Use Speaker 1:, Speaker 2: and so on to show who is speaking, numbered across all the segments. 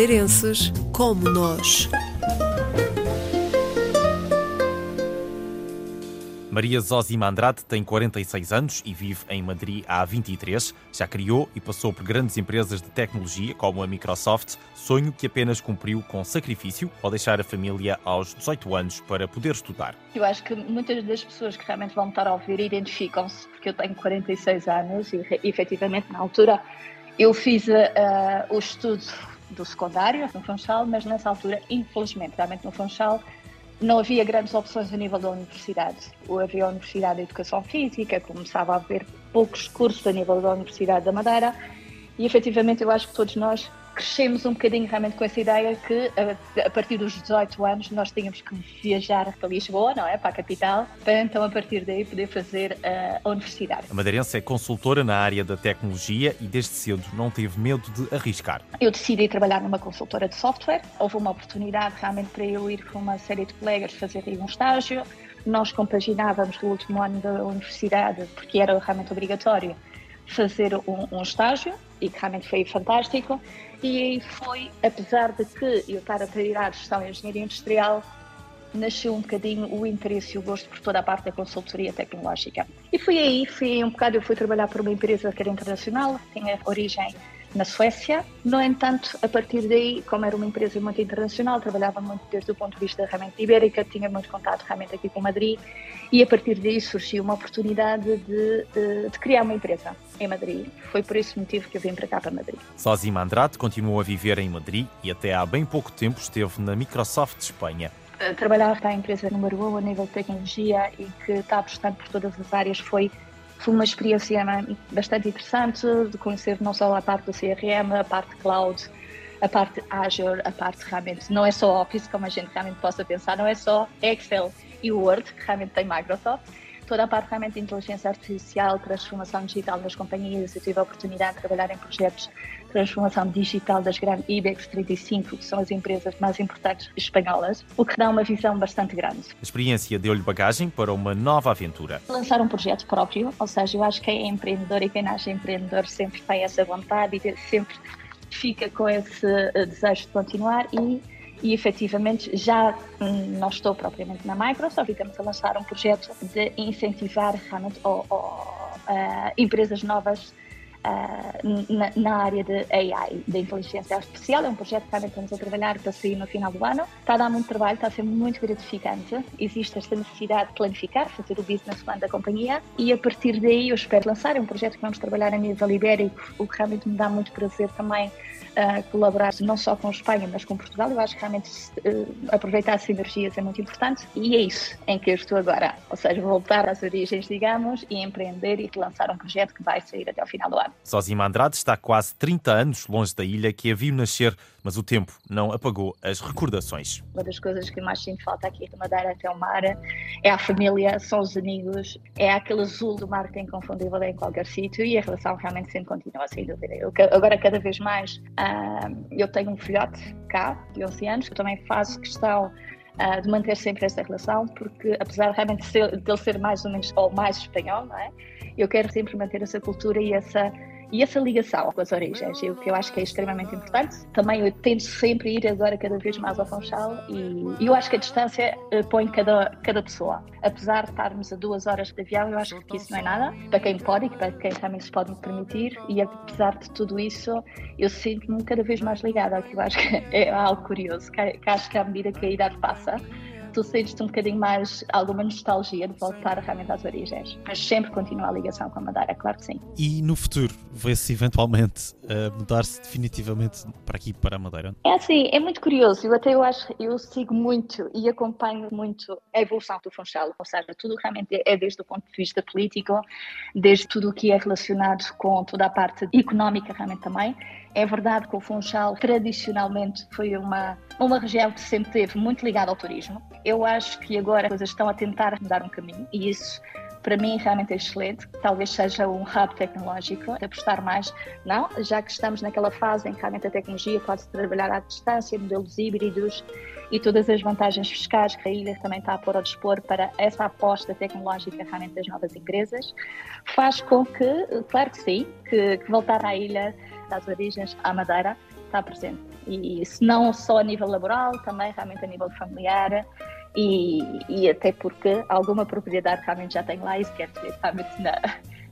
Speaker 1: madeirenses como nós.
Speaker 2: Maria Zózima Andrade tem 46 anos e vive em Madrid há 23. Já criou e passou por grandes empresas de tecnologia, como a Microsoft, sonho que apenas cumpriu com sacrifício ao deixar a família aos 18 anos para poder estudar.
Speaker 3: Eu acho que muitas das pessoas que realmente vão estar a ouvir identificam-se, porque eu tenho 46 anos e, efetivamente, na altura, eu fiz uh, o estudo do secundário no Funchal, mas nessa altura, infelizmente, realmente no Funchal, não havia grandes opções a nível da universidade. Havia a Universidade de Educação Física, começava a haver poucos cursos a nível da Universidade da Madeira e efetivamente eu acho que todos nós crescemos um bocadinho realmente com essa ideia que a, partir dos 18 anos nós tínhamos que viajar para Lisboa, não é? Para a capital, para então a partir daí poder fazer uh, a universidade.
Speaker 2: A Madeirense é consultora na área da tecnologia e desde cedo não teve medo de arriscar.
Speaker 3: Eu decidi trabalhar numa consultora de software. Houve uma oportunidade realmente para eu ir com uma série de colegas fazer aí um estágio. Nós compaginávamos no último ano da universidade, porque era realmente obrigatório, fazer um, um estágio e que realmente foi fantástico. E aí foi, apesar de que eu estar a tirar gestão e engenharia industrial, nasceu um bocadinho o interesse e o gosto por toda a parte da consultoria tecnológica. E foi aí, fui um bocado, eu fui trabalhar para uma empresa que era internacional, tinha origem na Suécia. No entanto, a partir daí, como era uma empresa muito internacional, trabalhava muito desde o ponto de vista realmente ibérica, tinha muito contato realmente aqui com Madrid e a partir daí surgiu uma oportunidade de, de, criar uma empresa em Madrid. Foi por esse motivo que eu vim para cá, para Madrid.
Speaker 2: Sózima Andrade continuou a viver em Madrid e até há bem pouco tempo esteve na Microsoft de Espanha.
Speaker 3: Trabalhar para a empresa número 1 um, a nível de tecnologia e que está apostando por todas as áreas foi foi uma experiência bastante interessante de conhecer não só a parte do CRM, a parte cloud, a parte Azure, a parte realmente não é só Office, como a gente realmente possa pensar, não é só Excel e Word, que realmente tem Microsoft, toda a parte realmente de inteligência artificial, transformação digital das companhias. Eu tive a oportunidade de trabalhar em projetos de transformação digital das grandes IBEX 35, que são as empresas mais importantes espanholas, o que dá uma visão bastante grande.
Speaker 2: A experiência deu-lhe bagagem para uma nova aventura.
Speaker 3: Lançar um projeto próprio, ou seja, eu acho que quem é empreendedor e quem nasce empreendedor sempre tem essa vontade e sempre fica com esse eh, desejo de continuar e e efetivamente já não estou propriamente na Microsoft e estamos a lançar um projeto de incentivar realmente ou, ou, uh, empresas novas uh, na, na, área de AI, de inteligência artificial. É um projeto que também estamos a trabalhar para sair no final do ano. Está a dar muito trabalho, está a ser muito gratificante. Existe esta necessidade de planificar, fazer o business plan da companhia e a partir daí eu espero lançar. É um projeto que vamos trabalhar a nível ibérico, o que realmente me dá muito prazer também uh, colaborar não só com Espanha, mas com Portugal. Eu acho que realmente uh, aproveitar as sinergias é muito importante e é isso em que eu estou agora. Ou seja, voltar às origens, digamos, e empreender e lançar um projeto que vai sair até ao final do ano.
Speaker 2: Sózima Andrade está quase 30 anos longe da ilha que a viu nascer, mas o tempo não apagou as recordações.
Speaker 3: Uma das coisas que mais sinto falta aqui de Madeira até o mar é a família, são os amigos, é aquele azul do mar que é inconfundível em qualquer sítio e a relação realmente sempre continua, sem dúvida. Eu, agora, cada vez mais, uh, eu tenho um filhote cá, de 11 anos, que também faço questão uh, de manter sempre essa relação, porque apesar realmente de ele ser mais ou menos ou mais espanhol, não é? eu quero sempre manter essa cultura e essa e essa ligação com as origens, o que eu acho que é extremamente importante. Também eu tento sempre ir agora cada vez mais ao Funchal e eu acho que a distância uh, põe cada, cada pessoa. Apesar de estarmos a duas horas de avião, eu acho que isso não é nada para quem pode e para quem realmente se pode permitir. E apesar de tudo isso, eu sinto-me cada vez mais ligada, que eu acho que é algo curioso, que, que acho que à medida que a idade passa, tu sentes-te um bocadinho mais alguma nostalgia de voltar realmente às origens. Mas sempre continua a ligação com a Madeira, claro que sim.
Speaker 2: E no futuro, vê-se eventualmente uh, mudar-se definitivamente para aqui, para a Madeira?
Speaker 3: É assim, é muito curioso. Eu até eu acho, eu sigo muito e acompanho muito a evolução do Funchal, ou seja, tudo realmente é desde o ponto de vista político, desde tudo o que é relacionado com toda a parte económica realmente também. É verdade que o Funchal tradicionalmente foi uma, uma região que sempre teve muito ligada ao turismo. Eu acho que agora as coisas estão a tentar mudar um caminho e isso para mim realmente é excelente. Talvez seja um hub tecnológico, apostar mais, não, já que estamos naquela fase em que realmente a tecnologia pode-se trabalhar à distância, modelos híbridos e todas as vantagens fiscais que a ilha também está a pôr ao dispor para essa aposta tecnológica realmente das novas empresas, faz com que, claro que sim, que, que voltar à ilha das origens à Madeira está presente. e se não só a nível laboral, também realmente a nível familiar e, e até porque alguma propriedade realmente já tenho lá e se quer dizer realmente na,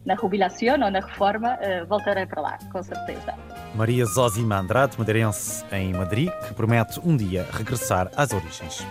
Speaker 3: na jubilação ou na reforma, uh, voltarei para lá, com certeza.
Speaker 2: Maria Zózima Andrade, madeirense em Madrid, que promete um dia regressar às origens.